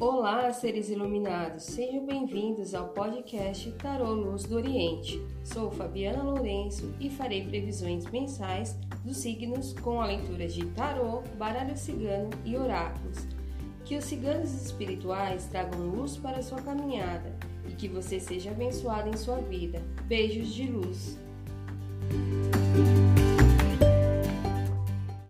Olá, seres iluminados, sejam bem-vindos ao podcast Tarô Luz do Oriente. Sou Fabiana Lourenço e farei previsões mensais dos signos com a leitura de tarô, baralho cigano e oráculos. Que os ciganos espirituais tragam luz para a sua caminhada e que você seja abençoado em sua vida. Beijos de luz.